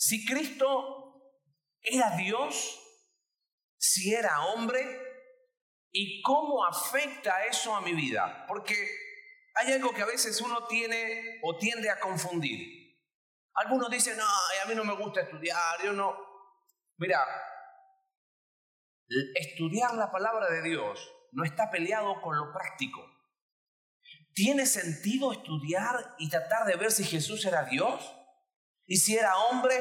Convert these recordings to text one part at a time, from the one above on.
si Cristo era Dios, si era hombre, y cómo afecta eso a mi vida. Porque hay algo que a veces uno tiene o tiende a confundir. Algunos dicen, no, a mí no me gusta estudiar, yo no. Mira, estudiar la palabra de Dios no está peleado con lo práctico. ¿Tiene sentido estudiar y tratar de ver si Jesús era Dios? ¿Y si era hombre?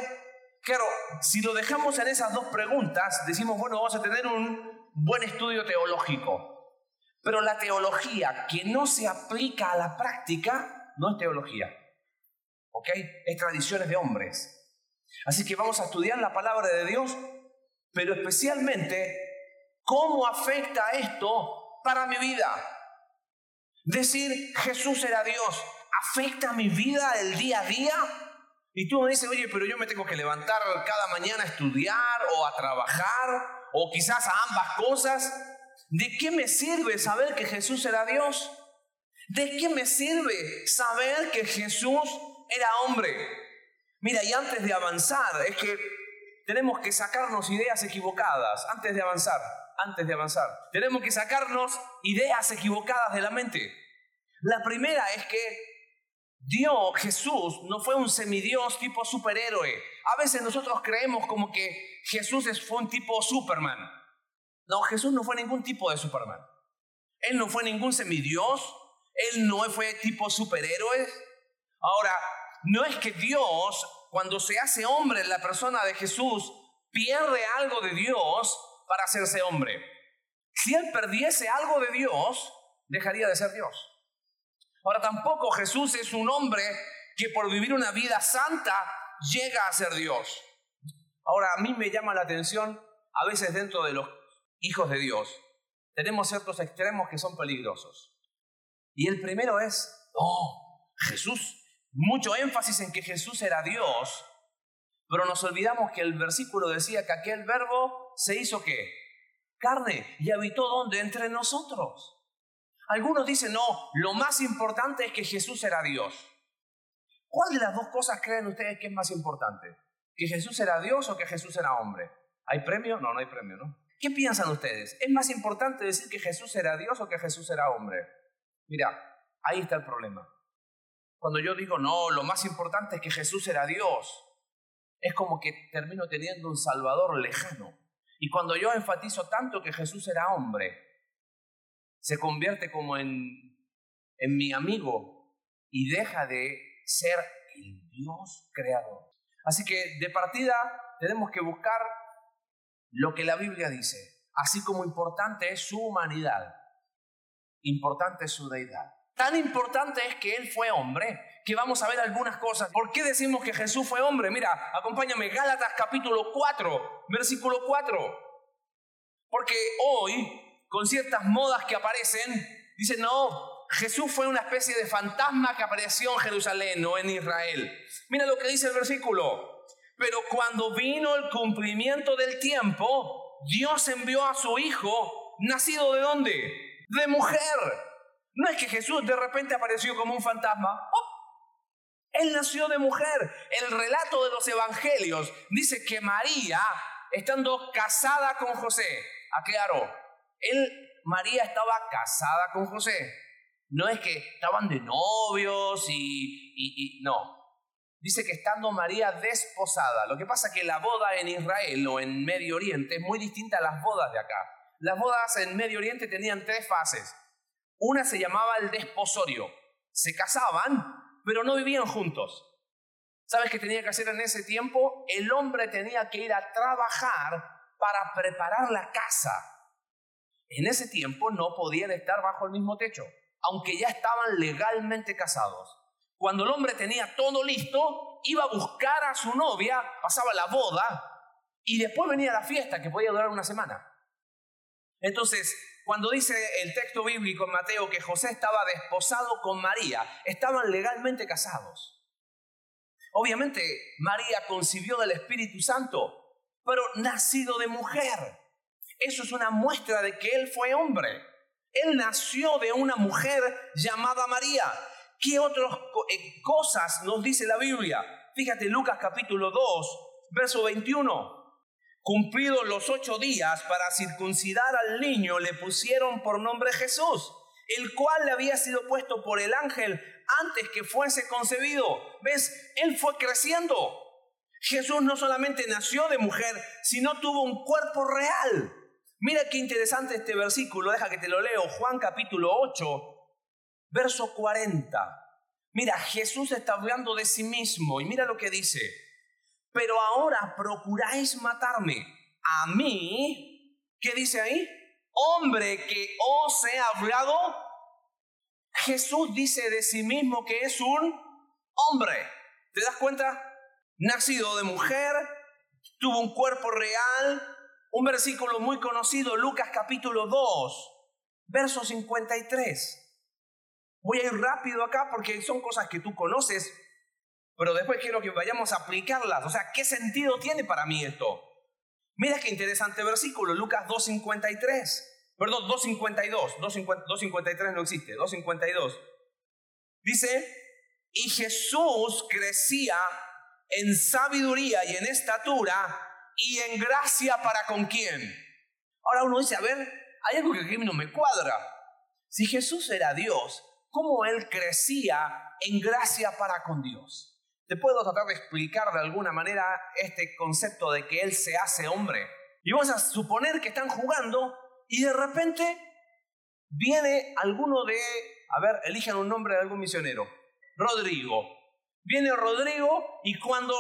Claro, si lo dejamos en esas dos preguntas, decimos, bueno, vamos a tener un buen estudio teológico. Pero la teología que no se aplica a la práctica no es teología. ¿Ok? Es tradiciones de hombres. Así que vamos a estudiar la palabra de Dios, pero especialmente cómo afecta esto para mi vida. Decir Jesús era Dios, ¿afecta mi vida el día a día? Y tú me dices, oye, pero yo me tengo que levantar cada mañana a estudiar o a trabajar, o quizás a ambas cosas. ¿De qué me sirve saber que Jesús era Dios? ¿De qué me sirve saber que Jesús era hombre? Mira, y antes de avanzar, es que tenemos que sacarnos ideas equivocadas, antes de avanzar, antes de avanzar. Tenemos que sacarnos ideas equivocadas de la mente. La primera es que Dios, Jesús, no fue un semidios tipo superhéroe. A veces nosotros creemos como que Jesús fue un tipo Superman. No, Jesús no fue ningún tipo de Superman. Él no fue ningún semidios. Él no fue tipo superhéroe. Ahora, no es que Dios, cuando se hace hombre en la persona de Jesús, pierde algo de Dios para hacerse hombre. Si él perdiese algo de Dios, dejaría de ser Dios. Ahora tampoco Jesús es un hombre que por vivir una vida santa llega a ser Dios. Ahora a mí me llama la atención, a veces dentro de los hijos de Dios, tenemos ciertos extremos que son peligrosos. Y el primero es, oh, Jesús, mucho énfasis en que Jesús era Dios, pero nos olvidamos que el versículo decía que aquel verbo se hizo qué? Carne y habitó donde? Entre nosotros. Algunos dicen, no, lo más importante es que Jesús era Dios. ¿Cuál de las dos cosas creen ustedes que es más importante? ¿Que Jesús era Dios o que Jesús era hombre? ¿Hay premio? No, no hay premio, ¿no? ¿Qué piensan ustedes? ¿Es más importante decir que Jesús era Dios o que Jesús era hombre? Mira, ahí está el problema. Cuando yo digo, no, lo más importante es que Jesús era Dios, es como que termino teniendo un Salvador lejano. Y cuando yo enfatizo tanto que Jesús era hombre, se convierte como en, en mi amigo y deja de ser el Dios creador. Así que de partida tenemos que buscar lo que la Biblia dice, así como importante es su humanidad, importante es su deidad. Tan importante es que Él fue hombre, que vamos a ver algunas cosas. ¿Por qué decimos que Jesús fue hombre? Mira, acompáñame, Gálatas capítulo 4, versículo 4. Porque hoy, con ciertas modas que aparecen, dicen, no, Jesús fue una especie de fantasma que apareció en Jerusalén o en Israel. Mira lo que dice el versículo. Pero cuando vino el cumplimiento del tiempo, Dios envió a su Hijo, nacido de dónde? De mujer. No es que Jesús de repente apareció como un fantasma. ¡Oh! Él nació de mujer. El relato de los evangelios dice que María, estando casada con José, aclaro, él, María estaba casada con José. No es que estaban de novios y, y no, dice que estando María desposada, lo que pasa es que la boda en Israel o en Medio Oriente es muy distinta a las bodas de acá. Las bodas en Medio Oriente tenían tres fases. Una se llamaba el desposorio. Se casaban, pero no vivían juntos. ¿Sabes qué tenía que hacer en ese tiempo? El hombre tenía que ir a trabajar para preparar la casa. En ese tiempo no podían estar bajo el mismo techo, aunque ya estaban legalmente casados. Cuando el hombre tenía todo listo, iba a buscar a su novia, pasaba la boda y después venía la fiesta que podía durar una semana. Entonces, cuando dice el texto bíblico en Mateo que José estaba desposado con María, estaban legalmente casados. Obviamente, María concibió del Espíritu Santo, pero nacido de mujer. Eso es una muestra de que él fue hombre. Él nació de una mujer llamada María. ¿Qué otras eh, cosas nos dice la Biblia? Fíjate Lucas capítulo 2, verso 21. Cumplidos los ocho días para circuncidar al niño, le pusieron por nombre Jesús, el cual le había sido puesto por el ángel antes que fuese concebido. ¿Ves? Él fue creciendo. Jesús no solamente nació de mujer, sino tuvo un cuerpo real. Mira qué interesante este versículo, deja que te lo leo, Juan capítulo 8, verso 40. Mira, Jesús está hablando de sí mismo y mira lo que dice. Pero ahora procuráis matarme. A mí, ¿qué dice ahí? Hombre que os he hablado. Jesús dice de sí mismo que es un hombre. ¿Te das cuenta? Nacido de mujer, tuvo un cuerpo real. Un versículo muy conocido, Lucas capítulo 2, verso 53. Voy a ir rápido acá porque son cosas que tú conoces, pero después quiero que vayamos a aplicarlas. O sea, ¿qué sentido tiene para mí esto? Mira qué interesante versículo, Lucas 2.53. Perdón, 2.52. 2.53 no existe, 2.52. Dice, y Jesús crecía en sabiduría y en estatura y en gracia para con quién. Ahora uno dice, a ver, hay algo que aquí no me cuadra. Si Jesús era Dios, cómo él crecía en gracia para con Dios. Te puedo tratar de explicar de alguna manera este concepto de que él se hace hombre. Y vamos a suponer que están jugando y de repente viene alguno de, a ver, eligen un nombre de algún misionero. Rodrigo. Viene Rodrigo y cuando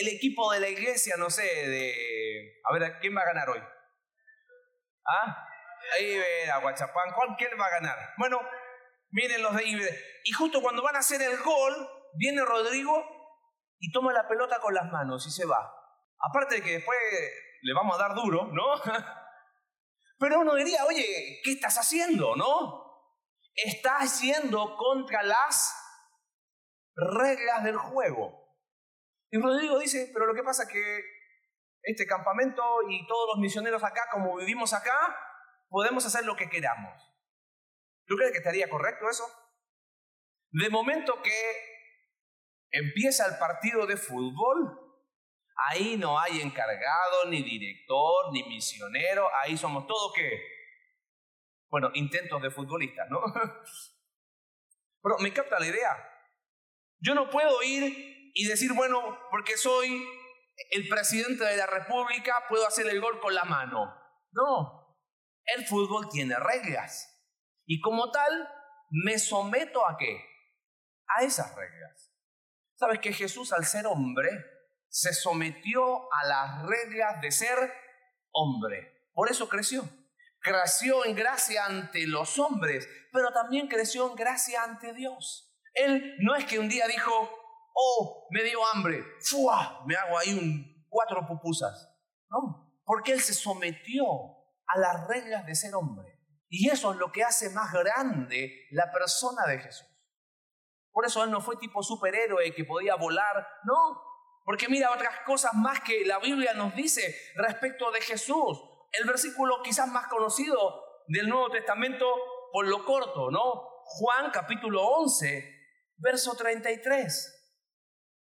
el equipo de la iglesia, no sé, de... A ver, ¿quién va a ganar hoy? ¿Ah? Ahí ve a Guachapán. ¿Cuál, ¿Quién va a ganar? Bueno, Miren los de Iber. Y justo cuando van a hacer el gol, viene Rodrigo y toma la pelota con las manos y se va. Aparte de que después le vamos a dar duro, ¿no? Pero uno diría, oye, ¿qué estás haciendo, no? Estás yendo contra las reglas del juego. Y Rodrigo dice, pero lo que pasa es que este campamento y todos los misioneros acá, como vivimos acá, podemos hacer lo que queramos. ¿Tú crees que estaría correcto eso? De momento que empieza el partido de fútbol, ahí no hay encargado, ni director, ni misionero, ahí somos todos que, bueno, intentos de futbolistas, ¿no? Pero me capta la idea. Yo no puedo ir y decir, bueno, porque soy el presidente de la República, puedo hacer el gol con la mano. No, el fútbol tiene reglas. Y como tal, me someto a qué? A esas reglas. ¿Sabes que Jesús al ser hombre se sometió a las reglas de ser hombre? Por eso creció. Creció en gracia ante los hombres, pero también creció en gracia ante Dios. Él no es que un día dijo, oh, me dio hambre, ¡fua! Me hago ahí un, cuatro pupusas. No, porque Él se sometió a las reglas de ser hombre. Y eso es lo que hace más grande la persona de Jesús. Por eso Él no fue tipo superhéroe que podía volar, no. Porque mira otras cosas más que la Biblia nos dice respecto de Jesús. El versículo quizás más conocido del Nuevo Testamento por lo corto, ¿no? Juan capítulo 11, verso 33.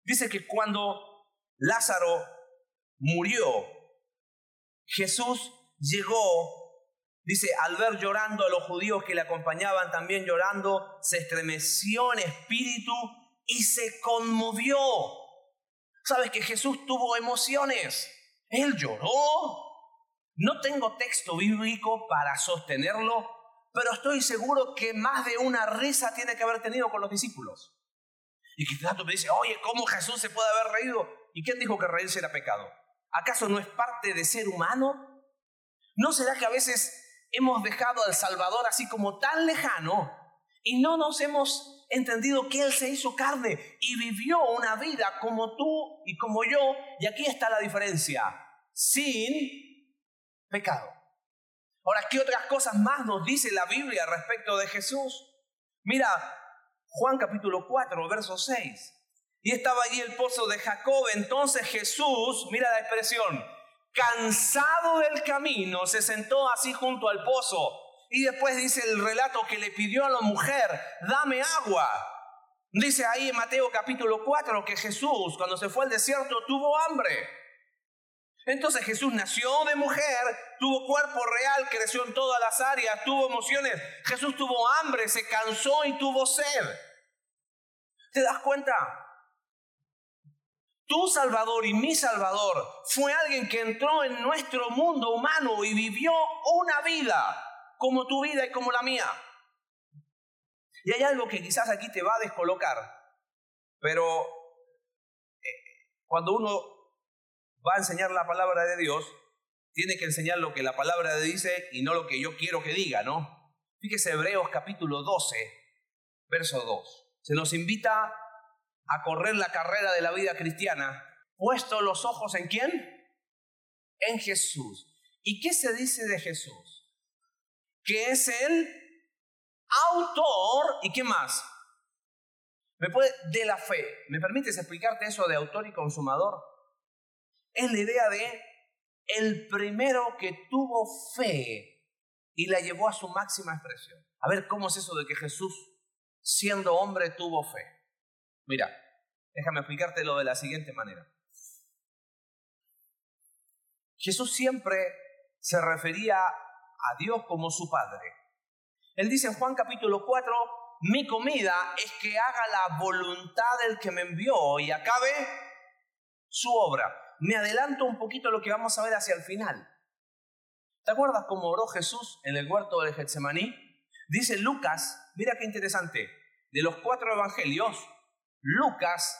Dice que cuando Lázaro murió, Jesús llegó Dice, al ver llorando a los judíos que le acompañaban también llorando, se estremeció en espíritu y se conmovió. ¿Sabes que Jesús tuvo emociones? Él lloró. No tengo texto bíblico para sostenerlo, pero estoy seguro que más de una risa tiene que haber tenido con los discípulos. Y que tanto me dice, oye, ¿cómo Jesús se puede haber reído? ¿Y quién dijo que reírse era pecado? ¿Acaso no es parte de ser humano? ¿No será que a veces hemos dejado al Salvador así como tan lejano y no nos hemos entendido que Él se hizo carne y vivió una vida como tú y como yo. Y aquí está la diferencia, sin pecado. Ahora, ¿qué otras cosas más nos dice la Biblia respecto de Jesús? Mira, Juan capítulo 4, verso 6. Y estaba allí el pozo de Jacob. Entonces Jesús, mira la expresión, cansado del camino, se sentó así junto al pozo. Y después dice el relato que le pidió a la mujer, dame agua. Dice ahí en Mateo capítulo 4 que Jesús cuando se fue al desierto tuvo hambre. Entonces Jesús nació de mujer, tuvo cuerpo real, creció en todas las áreas, tuvo emociones. Jesús tuvo hambre, se cansó y tuvo sed. ¿Te das cuenta? Tu Salvador y mi Salvador fue alguien que entró en nuestro mundo humano y vivió una vida como tu vida y como la mía. Y hay algo que quizás aquí te va a descolocar, pero eh, cuando uno va a enseñar la palabra de Dios, tiene que enseñar lo que la palabra dice y no lo que yo quiero que diga, ¿no? Fíjese Hebreos capítulo 12, verso 2. Se nos invita a correr la carrera de la vida cristiana, puesto los ojos en quién? En Jesús. ¿Y qué se dice de Jesús? Que es el autor y qué más? ¿Me puede de la fe? ¿Me permites explicarte eso de autor y consumador? Es la idea de el primero que tuvo fe y la llevó a su máxima expresión. A ver, ¿cómo es eso de que Jesús, siendo hombre, tuvo fe? Mira, déjame explicártelo de la siguiente manera. Jesús siempre se refería a Dios como su Padre. Él dice en Juan capítulo 4, mi comida es que haga la voluntad del que me envió y acabe su obra me adelanto un poquito lo que vamos a ver hacia el final. ¿Te acuerdas cómo oró Jesús en el huerto de Getsemaní? Dice Lucas, mira qué interesante, de los cuatro evangelios, Lucas,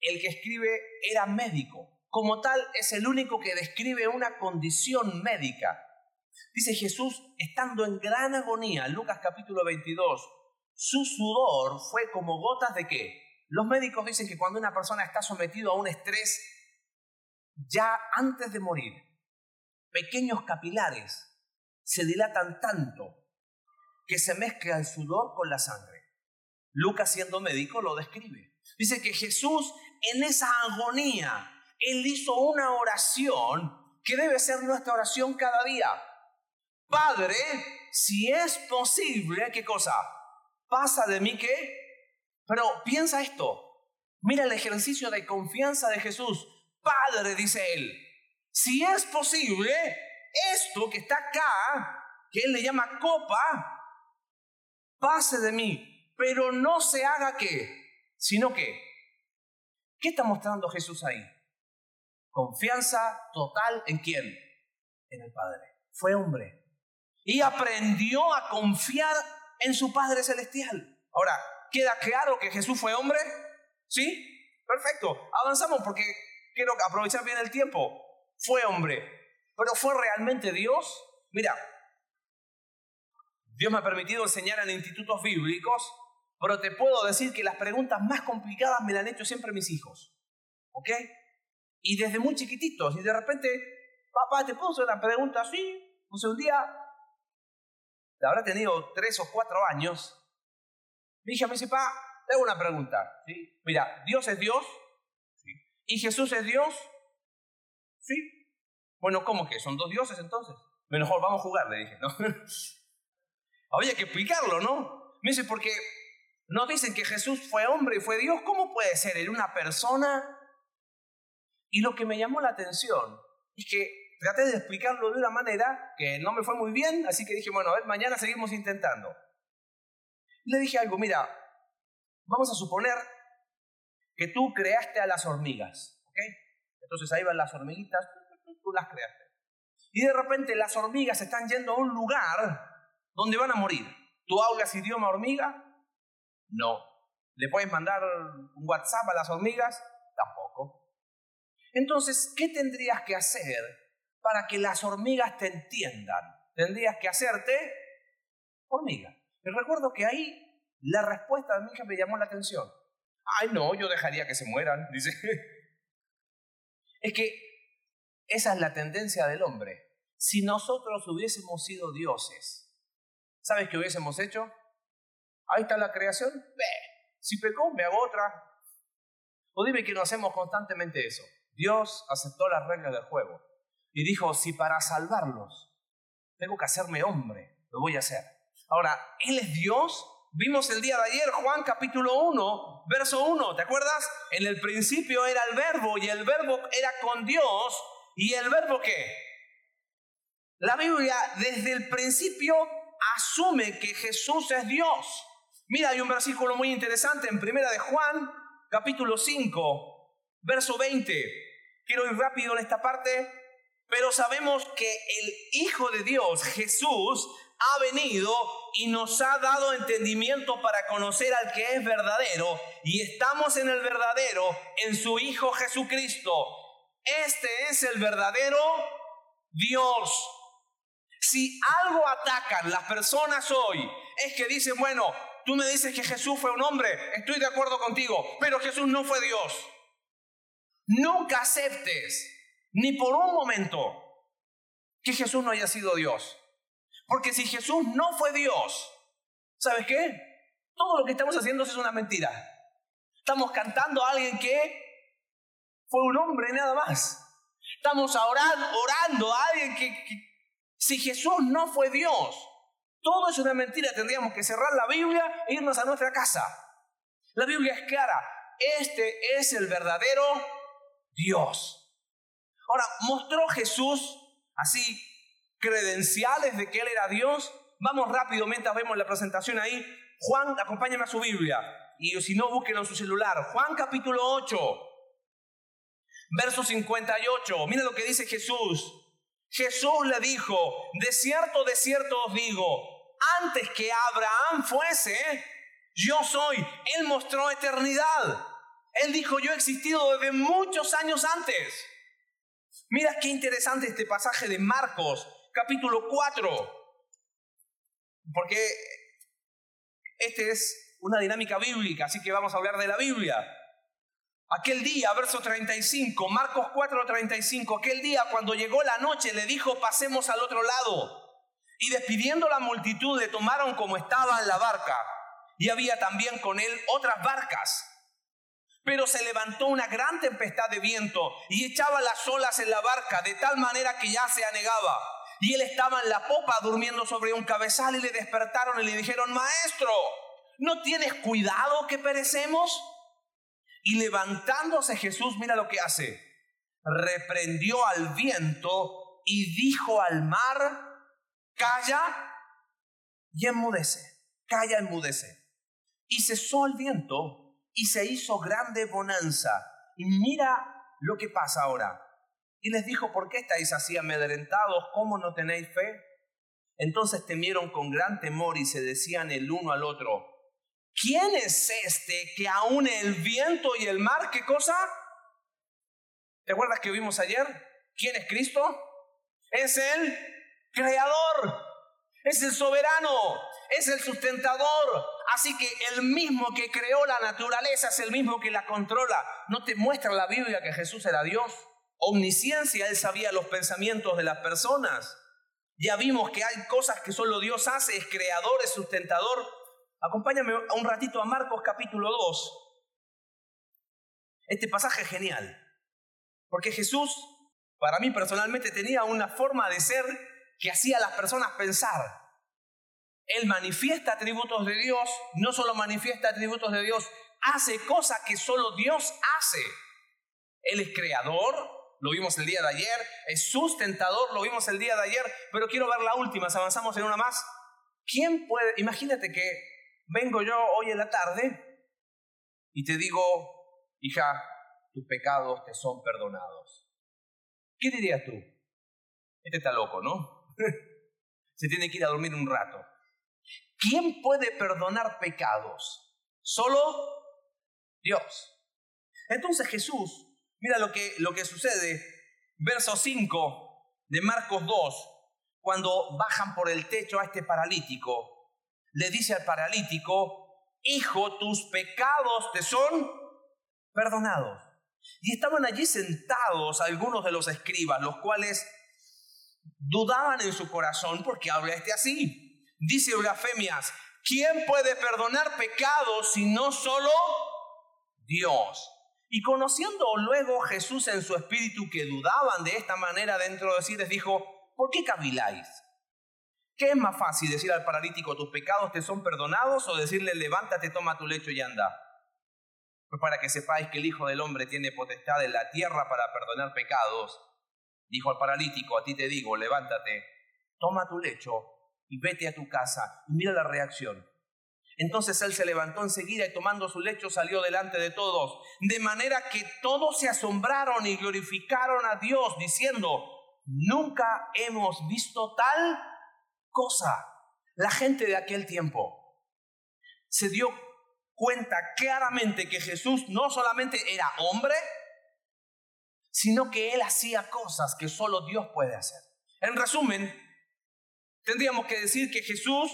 el que escribe, era médico. Como tal, es el único que describe una condición médica. Dice Jesús, estando en gran agonía, Lucas capítulo 22, su sudor fue como gotas de qué? Los médicos dicen que cuando una persona está sometido a un estrés ya antes de morir, pequeños capilares se dilatan tanto que se mezcla el sudor con la sangre. Lucas siendo médico lo describe. Dice que Jesús en esa agonía, Él hizo una oración que debe ser nuestra oración cada día. Padre, si es posible, ¿qué cosa? Pasa de mí qué? Pero piensa esto. Mira el ejercicio de confianza de Jesús. Padre, dice él, si es posible, esto que está acá, que él le llama copa, pase de mí, pero no se haga qué, sino que, ¿qué está mostrando Jesús ahí? Confianza total en quién? En el Padre. Fue hombre. Y aprendió a confiar en su Padre Celestial. Ahora, ¿queda claro que Jesús fue hombre? ¿Sí? Perfecto. Avanzamos porque quiero aprovechar bien el tiempo. Fue hombre, pero ¿fue realmente Dios? Mira, Dios me ha permitido enseñar en institutos bíblicos, pero te puedo decir que las preguntas más complicadas me las han hecho siempre mis hijos. ¿Ok? Y desde muy chiquititos, y de repente, papá, ¿te puedo hacer una pregunta así? O sea, un día, habrá tenido tres o cuatro años, mi hija me dice, papá, te hago una pregunta. ¿sí? Mira, Dios es Dios, ¿Y Jesús es Dios? Sí. Bueno, ¿cómo que? ¿Son dos dioses entonces? Mejor vamos a jugar, le dije, ¿no? Había que explicarlo, ¿no? Me dice, porque no dicen que Jesús fue hombre y fue Dios. ¿Cómo puede ser él una persona? Y lo que me llamó la atención es que traté de explicarlo de una manera que no me fue muy bien, así que dije, bueno, a ver, mañana seguimos intentando. Le dije algo, mira, vamos a suponer que tú creaste a las hormigas. ¿ok? Entonces ahí van las hormiguitas, tú las creaste. Y de repente las hormigas están yendo a un lugar donde van a morir. ¿Tú hablas idioma hormiga? No. ¿Le puedes mandar un WhatsApp a las hormigas? Tampoco. Entonces, ¿qué tendrías que hacer para que las hormigas te entiendan? Tendrías que hacerte hormiga. Y recuerdo que ahí la respuesta de mi hija me llamó la atención. Ay, no, yo dejaría que se mueran, dice. Es que esa es la tendencia del hombre. Si nosotros hubiésemos sido dioses, ¿sabes qué hubiésemos hecho? Ahí está la creación. Ve, si pecó, me hago otra. O dime que no hacemos constantemente eso. Dios aceptó las reglas del juego y dijo, si para salvarlos tengo que hacerme hombre, lo voy a hacer. Ahora, Él es Dios, Vimos el día de ayer Juan capítulo 1, verso 1, ¿te acuerdas? En el principio era el verbo y el verbo era con Dios y el verbo qué? La Biblia desde el principio asume que Jesús es Dios. Mira, hay un versículo muy interesante en Primera de Juan, capítulo 5, verso 20. Quiero ir rápido en esta parte, pero sabemos que el Hijo de Dios, Jesús, ha venido y nos ha dado entendimiento para conocer al que es verdadero y estamos en el verdadero, en su Hijo Jesucristo. Este es el verdadero Dios. Si algo atacan las personas hoy es que dicen, bueno, tú me dices que Jesús fue un hombre, estoy de acuerdo contigo, pero Jesús no fue Dios. Nunca aceptes, ni por un momento, que Jesús no haya sido Dios. Porque si Jesús no fue Dios, ¿sabes qué? Todo lo que estamos haciendo es una mentira. Estamos cantando a alguien que fue un hombre nada más. Estamos orando, a alguien que, si Jesús no fue Dios, todo es una mentira. Tendríamos que cerrar la Biblia e irnos a nuestra casa. La Biblia es clara. Este es el verdadero Dios. Ahora, ¿mostró Jesús así credenciales de que Él era Dios? Vamos rápido mientras vemos la presentación ahí. Juan, acompáñame a su Biblia. Y si no, búsquenlo en su celular. Juan capítulo 8, verso 58. Mira lo que dice Jesús. Jesús le dijo, de cierto, de cierto os digo, antes que Abraham fuese, yo soy. Él mostró eternidad. Él dijo, yo he existido desde muchos años antes. Mira qué interesante este pasaje de Marcos, capítulo 4. Porque este es una dinámica bíblica, así que vamos a hablar de la Biblia. Aquel día, verso 35, Marcos 4, 35, aquel día cuando llegó la noche le dijo, pasemos al otro lado. Y despidiendo la multitud le tomaron como estaba en la barca. Y había también con él otras barcas. Pero se levantó una gran tempestad de viento y echaba las olas en la barca de tal manera que ya se anegaba. Y él estaba en la popa durmiendo sobre un cabezal y le despertaron y le dijeron, Maestro, ¿no tienes cuidado que perecemos? Y levantándose Jesús, mira lo que hace. Reprendió al viento y dijo al mar, calla y enmudece, calla, enmudece. Y cesó el viento y se hizo grande bonanza. Y mira lo que pasa ahora. Y les dijo, ¿por qué estáis así amedrentados? ¿Cómo no tenéis fe? Entonces temieron con gran temor y se decían el uno al otro, ¿quién es este que aún el viento y el mar, qué cosa? ¿Te acuerdas que vimos ayer? ¿Quién es Cristo? Es el creador, es el soberano, es el sustentador. Así que el mismo que creó la naturaleza es el mismo que la controla. ¿No te muestra la Biblia que Jesús era Dios? Omnisciencia, Él sabía los pensamientos de las personas. Ya vimos que hay cosas que solo Dios hace, es creador, es sustentador. Acompáñame un ratito a Marcos capítulo 2. Este pasaje es genial, porque Jesús, para mí personalmente, tenía una forma de ser que hacía a las personas pensar. Él manifiesta atributos de Dios, no solo manifiesta atributos de Dios, hace cosas que solo Dios hace. Él es creador, lo vimos el día de ayer, es sustentador, lo vimos el día de ayer, pero quiero ver la última, si avanzamos en una más. ¿Quién puede, imagínate que vengo yo hoy en la tarde y te digo, hija, tus pecados te son perdonados. ¿Qué dirías tú? Este está loco, ¿no? Se tiene que ir a dormir un rato. ¿Quién puede perdonar pecados? Solo Dios. Entonces Jesús, mira lo que, lo que sucede, verso 5 de Marcos 2, cuando bajan por el techo a este paralítico le dice al paralítico, hijo, tus pecados te son perdonados. Y estaban allí sentados algunos de los escribas, los cuales dudaban en su corazón porque habla este así. Dice blasfemias, ¿quién puede perdonar pecados si no solo Dios? Y conociendo luego Jesús en su espíritu que dudaban de esta manera dentro de sí, les dijo, ¿por qué caviláis? ¿Qué es más fácil decir al paralítico tus pecados te son perdonados o decirle levántate, toma tu lecho y anda? Pues para que sepáis que el Hijo del Hombre tiene potestad en la tierra para perdonar pecados. Dijo al paralítico, a ti te digo, levántate, toma tu lecho y vete a tu casa. Y mira la reacción. Entonces él se levantó enseguida y tomando su lecho salió delante de todos, de manera que todos se asombraron y glorificaron a Dios, diciendo, nunca hemos visto tal cosa. La gente de aquel tiempo se dio cuenta claramente que Jesús no solamente era hombre, sino que él hacía cosas que solo Dios puede hacer. En resumen, tendríamos que decir que Jesús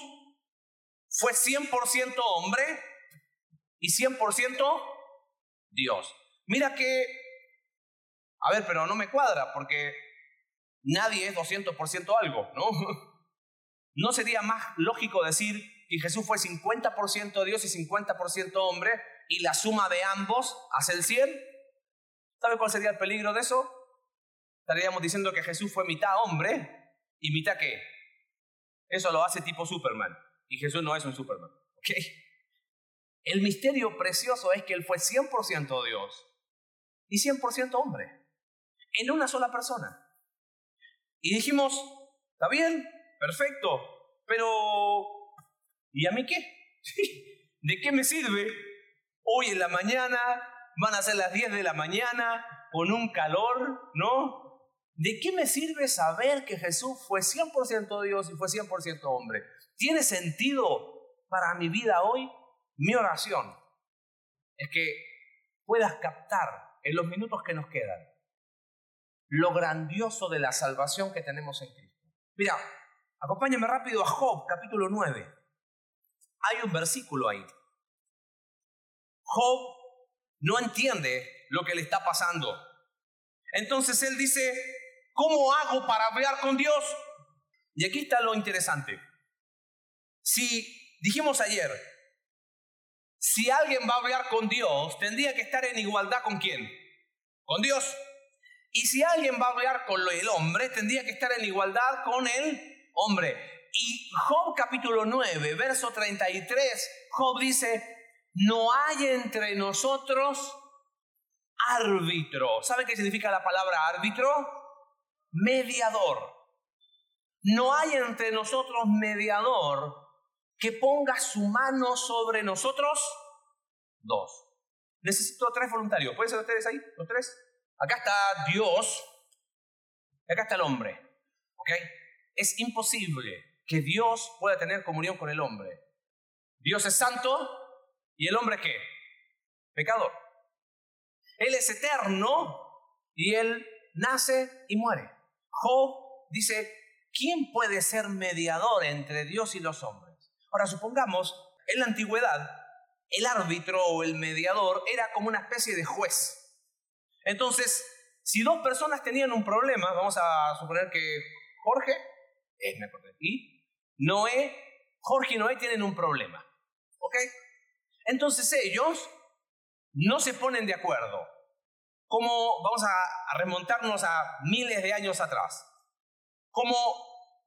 fue 100% hombre y 100% Dios. Mira que, a ver, pero no me cuadra porque nadie es 200% algo, ¿no? ¿No sería más lógico decir que Jesús fue 50% Dios y 50% hombre y la suma de ambos hace el 100? ¿Sabe cuál sería el peligro de eso? Estaríamos diciendo que Jesús fue mitad hombre y mitad qué. Eso lo hace tipo Superman. Y Jesús no es un Superman. El misterio precioso es que Él fue 100% Dios y 100% hombre. En una sola persona. Y dijimos, está bien, perfecto, pero ¿y a mí qué? ¿De qué me sirve? Hoy en la mañana van a ser las 10 de la mañana con un calor, ¿no? ¿De qué me sirve saber que Jesús fue 100% Dios y fue 100% hombre? ¿Tiene sentido para mi vida hoy? Mi oración es que puedas captar en los minutos que nos quedan lo grandioso de la salvación que tenemos en Cristo. Mira, Acompáñame rápido a Job, capítulo 9. Hay un versículo ahí. Job no entiende lo que le está pasando. Entonces él dice, ¿cómo hago para hablar con Dios? Y aquí está lo interesante. Si dijimos ayer, si alguien va a hablar con Dios, tendría que estar en igualdad con quién? Con Dios. Y si alguien va a hablar con el hombre, tendría que estar en igualdad con él hombre. Y Job capítulo 9, verso 33, Job dice, no hay entre nosotros árbitro. ¿Sabe qué significa la palabra árbitro? Mediador. No hay entre nosotros mediador que ponga su mano sobre nosotros dos. Necesito tres voluntarios. ¿Pueden ser ustedes ahí? ¿Los tres? Acá está Dios. Acá está el hombre. ¿Ok? Es imposible que Dios pueda tener comunión con el hombre. Dios es santo y el hombre qué? Pecador. Él es eterno y él nace y muere. Job dice, ¿quién puede ser mediador entre Dios y los hombres? Ahora supongamos, en la antigüedad, el árbitro o el mediador era como una especie de juez. Entonces, si dos personas tenían un problema, vamos a suponer que Jorge eh, Y Noé, Jorge y Noé tienen un problema. ¿Ok? Entonces ellos no se ponen de acuerdo. Como vamos a, remontarnos a miles de años atrás. Como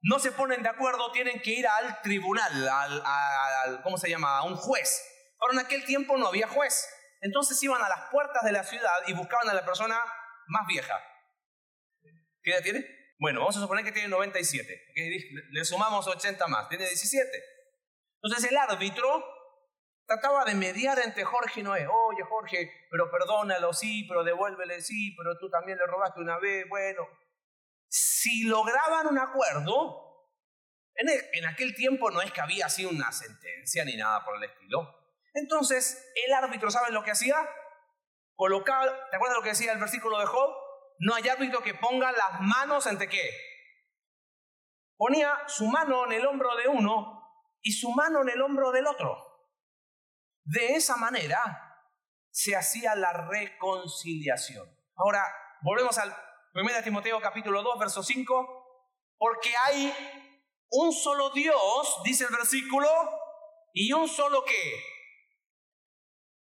no se ponen de acuerdo, tienen que ir al tribunal, al, ¿cómo se llama? A un juez. Pero en aquel tiempo no había juez. Entonces iban a las puertas de la ciudad y buscaban a la persona más vieja. ¿Qué edad tiene? Bueno, vamos a suponer que tiene 97. Le sumamos 80 más, tiene 17. Entonces el árbitro trataba de mediar entre Jorge y Noé. Oye, Jorge, pero perdónalo, sí, pero devuélvele, sí, pero tú también le robaste una vez. Bueno, si lograban un acuerdo, en, aquel tiempo no es que había así una sentencia ni nada por el estilo. Entonces, el árbitro, ¿saben lo que hacía? Colocaba, ¿te acuerdas lo que decía el versículo de Job? no hay árbitro que ponga las manos entre qué. Ponía su mano en el hombro de uno y su mano en el hombro del otro. De esa manera se hacía la reconciliación. Ahora, volvemos al 1 Timoteo capítulo 2, verso 5, porque hay un solo Dios, dice el versículo, y un solo qué?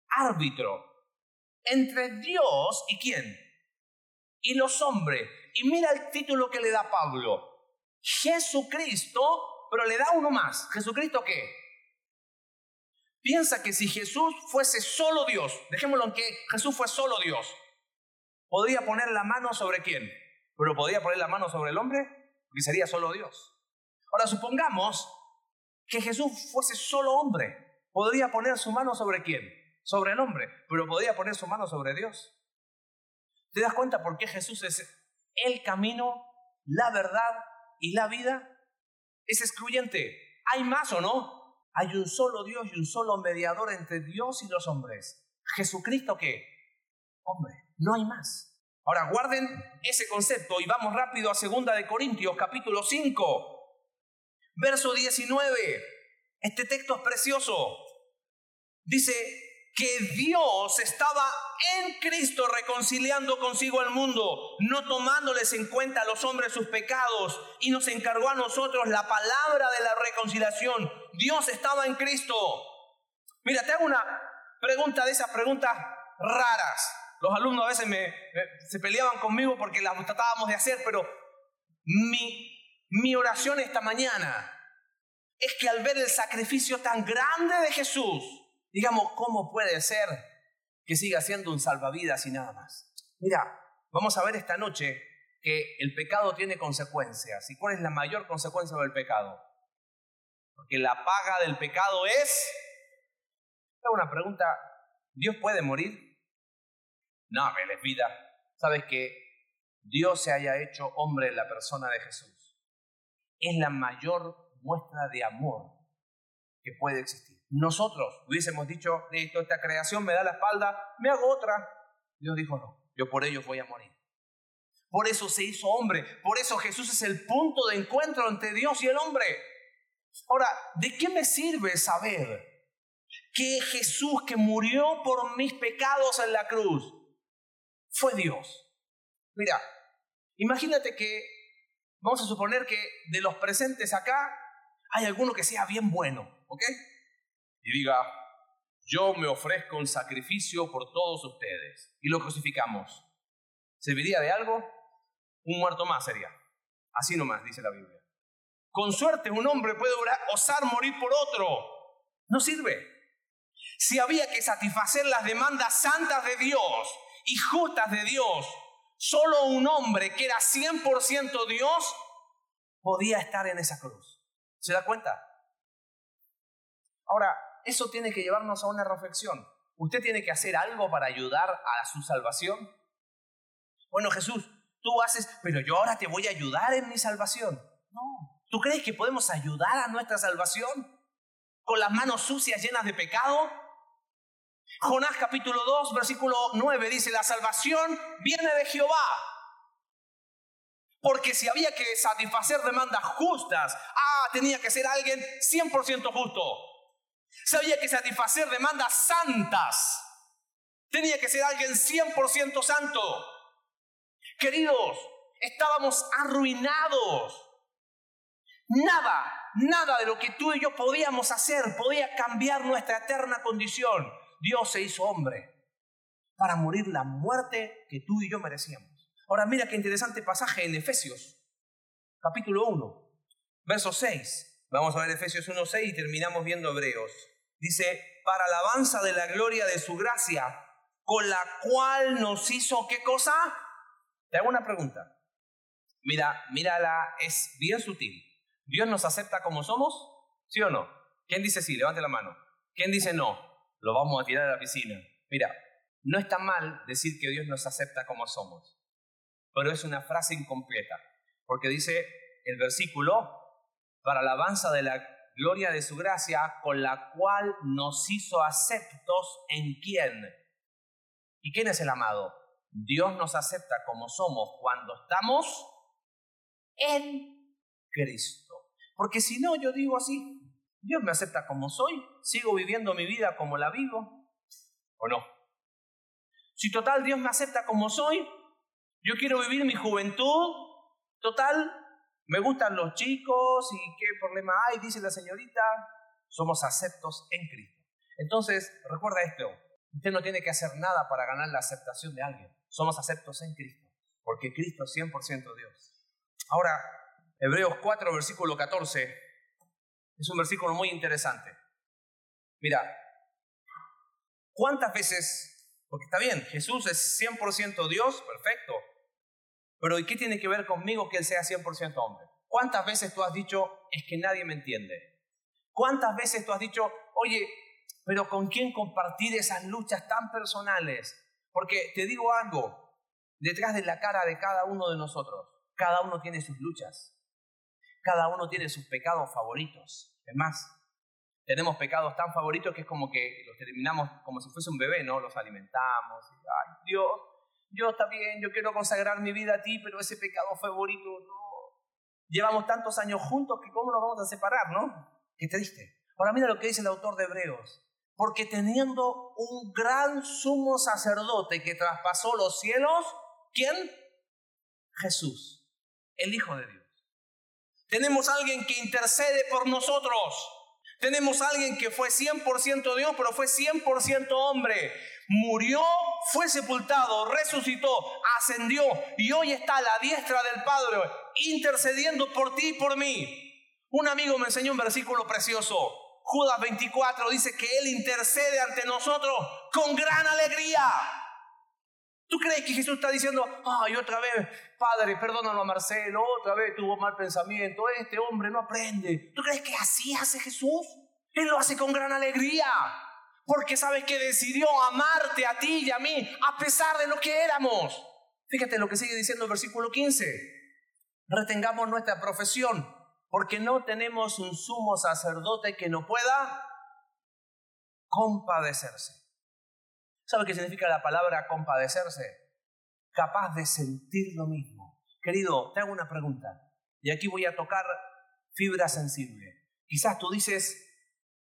Árbitro entre Dios y quién? y los hombres. Y mira el título que le da Pablo. Jesucristo, pero le da uno más. ¿Jesucristo qué? Piensa que si Jesús fuese solo Dios, dejémoslo en que Jesús fue solo Dios, ¿podría poner la mano sobre quién? ¿Pero podría poner la mano sobre el hombre? Porque sería solo Dios. Ahora supongamos que Jesús fuese solo hombre. ¿Podría poner su mano sobre quién? Sobre el hombre, pero podría poner su mano sobre Dios. ¿Te das cuenta por qué Jesús es el camino, la verdad y la vida? Es excluyente. ¿Hay más o no? Hay un solo Dios y un solo mediador entre Dios y los hombres. ¿Jesucristo qué? Hombre, no hay más. Ahora guarden ese concepto y vamos rápido a segunda de Corintios capítulo 5, verso 19. Este texto es precioso. Dice que Dios estaba en Cristo reconciliando consigo al mundo, no tomándoles en cuenta a los hombres sus pecados, y nos encargó a nosotros la palabra de la reconciliación. Dios estaba en Cristo. Mira, te hago una pregunta de esas preguntas raras. Los alumnos a veces me, se peleaban conmigo porque las tratábamos de hacer, pero mi, mi oración esta mañana es que al ver el sacrificio tan grande de Jesús, digamos, ¿cómo puede ser que siga siendo un salvavidas y nada más? Mira, vamos a ver esta noche que el pecado tiene consecuencias. ¿Y cuál es la mayor consecuencia del pecado? Porque la paga del pecado es... Hago una pregunta, ¿Dios puede morir? No, me les vida. ¿Sabes que Dios se haya hecho hombre en la persona de Jesús? Es la mayor muestra de amor que puede existir. Nosotros hubiésemos dicho, listo, esta creación me da la espalda, me hago otra. Dios dijo, no, yo por ellos voy a morir. Por eso se hizo hombre, por eso Jesús es el punto de encuentro entre Dios y el hombre. Ahora, ¿de qué me sirve saber que Jesús que murió por mis pecados en la cruz fue Dios. Mira, imagínate que, vamos a suponer que de los presentes acá hay alguno que sea bien bueno, ¿ok? Y diga, yo me ofrezco un sacrificio por todos ustedes. Y lo crucificamos. ¿Serviría de algo? Un muerto más sería. Así nomás, dice la Biblia. Con suerte un hombre puede osar morir por otro. No sirve. Si había que satisfacer las demandas santas de Dios y justas de Dios, solo un hombre que era 100% Dios podía estar en esa cruz. ¿Se da cuenta? Ahora, eso tiene que llevarnos a una reflexión. ¿Usted tiene que hacer algo para ayudar a su salvación? Bueno, Jesús, tú haces, pero yo ahora te voy a ayudar en mi salvación. No. ¿Tú crees que podemos ayudar a nuestra salvación? ¿Con las manos sucias llenas de pecado? Jonás capítulo 2, versículo 9 dice, la salvación viene de Jehová. Porque si había que satisfacer demandas justas, ah, tenía que ser alguien 100% justo. Si había que satisfacer demandas santas, tenía que ser alguien 100% santo. Queridos, estábamos arruinados. Nada, nada de lo que tú y yo podíamos hacer podía cambiar nuestra eterna condición. Dios se hizo hombre para morir la muerte que tú y yo merecíamos. Ahora mira qué interesante pasaje en Efesios, capítulo 1, verso 6. Vamos a ver Efesios 1, 6 y terminamos viendo Hebreos. Dice, para alabanza de la gloria de su gracia, con la cual nos hizo qué cosa? Te hago una pregunta. Mira, mírala, es bien sutil. ¿Dios nos acepta como somos? ¿Sí o no? ¿Quién dice sí? Levante la mano. ¿Quién dice no? Lo vamos a tirar a la piscina. Mira, no está mal decir que Dios nos acepta como somos, pero es una frase incompleta, porque dice el versículo, para alabanza de la gloria de su gracia, con la cual nos hizo aceptos en quién. ¿Y quién es el amado? Dios nos acepta como somos cuando estamos en Cristo. Porque si no, yo digo así, Dios me acepta como soy, sigo viviendo mi vida como la vivo, ¿o no? Si total Dios me acepta como soy, yo quiero vivir mi juventud, total, me gustan los chicos y qué problema hay, dice la señorita, somos aceptos en Cristo. Entonces, recuerda esto, usted no tiene que hacer nada para ganar la aceptación de alguien, somos aceptos en Cristo, porque Cristo es 100% Dios. Ahora, Hebreos 4, versículo 14 Es un versículo muy interesante. Mira, ¿cuántas veces, porque está bien, Jesús es 100% Dios, perfecto, pero ¿y qué tiene que ver conmigo que Él sea 100% hombre? ¿Cuántas veces tú has dicho, es que nadie me entiende? ¿Cuántas veces tú has dicho, oye, pero ¿con quién compartir esas luchas tan personales? Porque te digo algo, detrás de la cara de cada uno de nosotros, cada uno tiene sus luchas, cada uno tiene sus pecados favoritos. Es más, tenemos pecados tan favoritos que es como que los terminamos como si fuese un bebé, ¿no? Los alimentamos. Ay, Dios, yo está bien, yo quiero consagrar mi vida a ti, pero ese pecado favorito, no. Llevamos tantos años juntos que cómo nos vamos a separar, ¿no? Qué triste. Ahora mira lo que dice el autor de Hebreos porque teniendo un gran sumo sacerdote que traspasó los cielos, ¿quién? Jesús, el Hijo de Dios. Tenemos alguien que intercede por nosotros. Tenemos alguien que fue 100% Dios, pero fue 100% hombre. Murió, fue sepultado, resucitó, ascendió y hoy está a la diestra del Padre intercediendo por ti y por mí. Un amigo me enseñó un versículo precioso. Judas 24 dice que Él intercede ante nosotros con gran alegría. ¿Tú crees que Jesús está diciendo, ay, otra vez, Padre, perdónalo a Marcelo, otra vez tuvo mal pensamiento, este hombre no aprende? ¿Tú crees que así hace Jesús? Él lo hace con gran alegría, porque sabes que decidió amarte a ti y a mí a pesar de lo que éramos. Fíjate lo que sigue diciendo el versículo 15. Retengamos nuestra profesión porque no tenemos un sumo sacerdote que no pueda compadecerse. ¿Sabe qué significa la palabra compadecerse? Capaz de sentir lo mismo. Querido, te hago una pregunta. Y aquí voy a tocar fibra sensible. Quizás tú dices,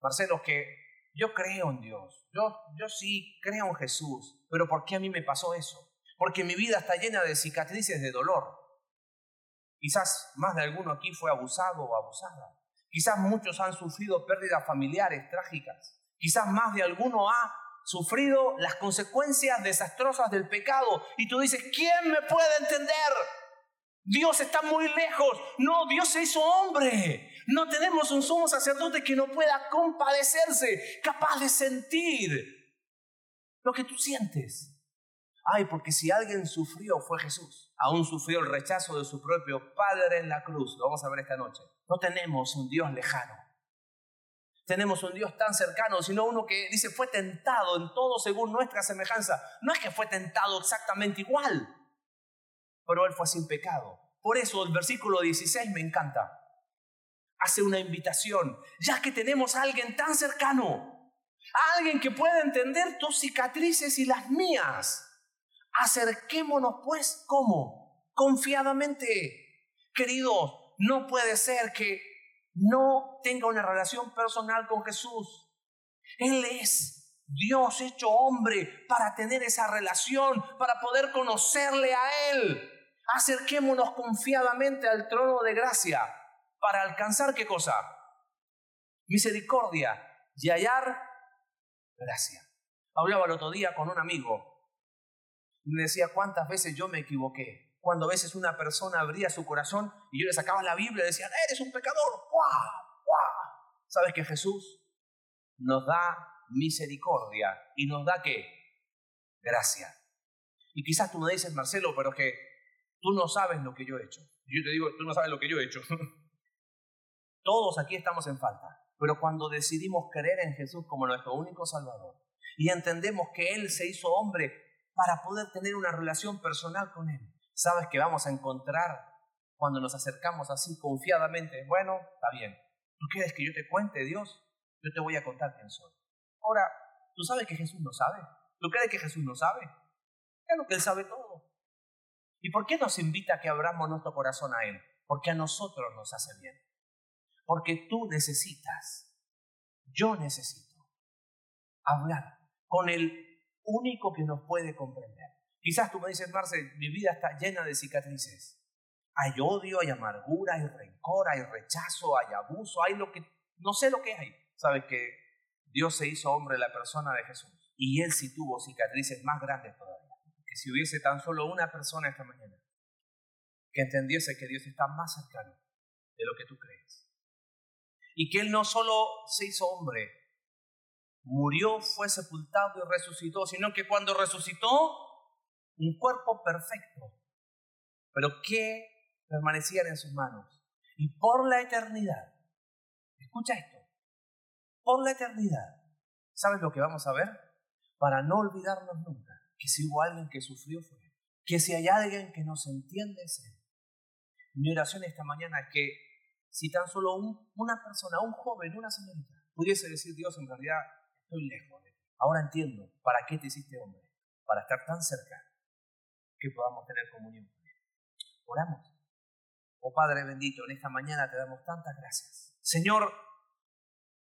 Marcelo, que yo creo en Dios. Yo, yo sí creo en Jesús. Pero ¿por qué a mí me pasó eso? Porque mi vida está llena de cicatrices de dolor. Quizás más de alguno aquí fue abusado o abusada. Quizás muchos han sufrido pérdidas familiares trágicas. Quizás más de alguno ha sufrido las consecuencias desastrosas del pecado. Y tú dices, ¿quién me puede entender? Dios está muy lejos. No, Dios se hizo hombre. No tenemos un sumo sacerdote que no pueda compadecerse, capaz de sentir lo que tú sientes. Ay, porque si alguien sufrió fue Jesús. Aún sufrió el rechazo de su propio Padre en la cruz. Lo vamos a ver esta noche. No tenemos un Dios lejano. Tenemos un Dios tan cercano, sino uno que dice fue tentado en todo según nuestra semejanza. No es que fue tentado exactamente igual, pero él fue sin pecado. Por eso el versículo 16 me encanta. Hace una invitación, ya que tenemos a alguien tan cercano, a alguien que pueda entender tus cicatrices y las mías Acerquémonos pues, ¿cómo? Confiadamente. Queridos, no puede ser que no tenga una relación personal con Jesús. Él es Dios hecho hombre para tener esa relación, para poder conocerle a Él. Acerquémonos confiadamente al trono de gracia para alcanzar qué cosa? Misericordia y hallar gracia. Hablaba el otro día con un amigo me decía cuántas veces yo me equivoqué. Cuando a veces una persona abría su corazón y yo le sacaba la Biblia y decía, eres un pecador. ¿Sabes que Jesús nos da misericordia y nos da qué? Gracia. Y quizás tú me dices, Marcelo, pero que tú no sabes lo que yo he hecho. Yo te digo, tú no sabes lo que yo he hecho. Todos aquí estamos en falta. Pero cuando decidimos creer en Jesús como nuestro único Salvador y entendemos que Él se hizo hombre para poder tener una relación personal con Él. ¿Sabes que vamos a encontrar cuando nos acercamos así confiadamente? Bueno, está bien. ¿Tú quieres que yo te cuente, Dios? Yo te voy a contar quién soy. Ahora, ¿tú sabes que Jesús no sabe? ¿Tú crees que Jesús no sabe? Claro que Él sabe todo. ¿Y por qué nos invita a que abramos nuestro corazón a Él? Porque a nosotros nos hace bien. Porque tú necesitas, yo necesito hablar con el único que nos puede comprender. Quizás tú me dices, Marce, mi vida está llena de cicatrices. Hay odio, hay amargura, hay rencor, hay rechazo, hay abuso, hay lo que, no sé lo que hay. Sabes que Dios se hizo hombre la persona de Jesús y Él sí tuvo cicatrices más grandes todavía. Que si hubiese tan solo una persona esta mañana que entendiese que Dios está más cercano de lo que tú crees y que Él no solo se hizo hombre, murió, fue sepultado y resucitó, sino que cuando resucitó, un cuerpo perfecto, pero que permanecían en sus manos. Y por la eternidad, escucha esto, por la eternidad, ¿sabes lo que vamos a ver? Para no olvidarnos nunca que si hubo alguien que sufrió fue que si hay alguien que nos entiende es Él. Mi oración esta mañana es que si tan solo una persona, un joven, una señorita, pudiese decir Dios, en realidad estoy lejos de ti. Ahora entiendo para qué te hiciste hombre, para estar tan cerca que podamos tener comunión con Él. Oramos. Oh Padre bendito, en esta mañana te damos tantas gracias. Señor,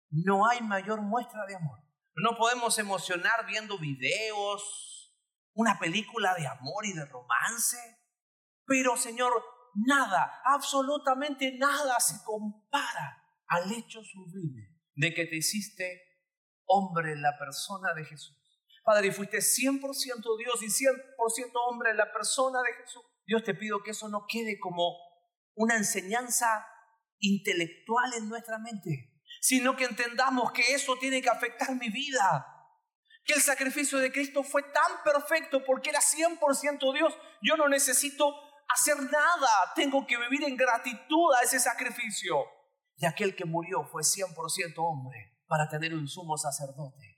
no hay mayor muestra de amor. No podemos emocionar viendo videos, una película de amor y de romance, pero Señor, nada, absolutamente nada se compara al hecho sublime de que te hiciste hombre en la persona de Jesús. Padre, fuiste 100% Dios y 100% hombre en la persona de Jesús. Dios te pido que eso no quede como una enseñanza intelectual en nuestra mente, sino que entendamos que eso tiene que afectar mi vida. Que el sacrificio de Cristo fue tan perfecto porque era 100% Dios. Yo no necesito hacer nada, tengo que vivir en gratitud a ese sacrificio. Y aquel que murió fue 100% hombre para tener un sumo sacerdote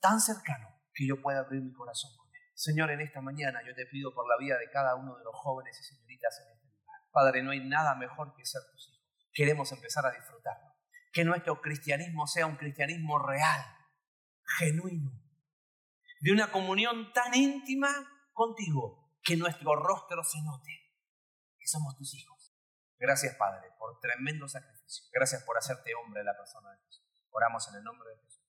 tan cercano que yo pueda abrir mi corazón con él. Señor, en esta mañana yo te pido por la vida de cada uno de los jóvenes y señoritas en este. Padre, no hay nada mejor que ser tus hijos. Queremos empezar a disfrutarlo. Que nuestro cristianismo sea un cristianismo real, genuino, de una comunión tan íntima contigo que nuestro rostro se note que somos tus hijos. Gracias, Padre, por tremendo sacrificio. Gracias por hacerte hombre en la persona de Jesús. Oramos en el nombre de Jesús.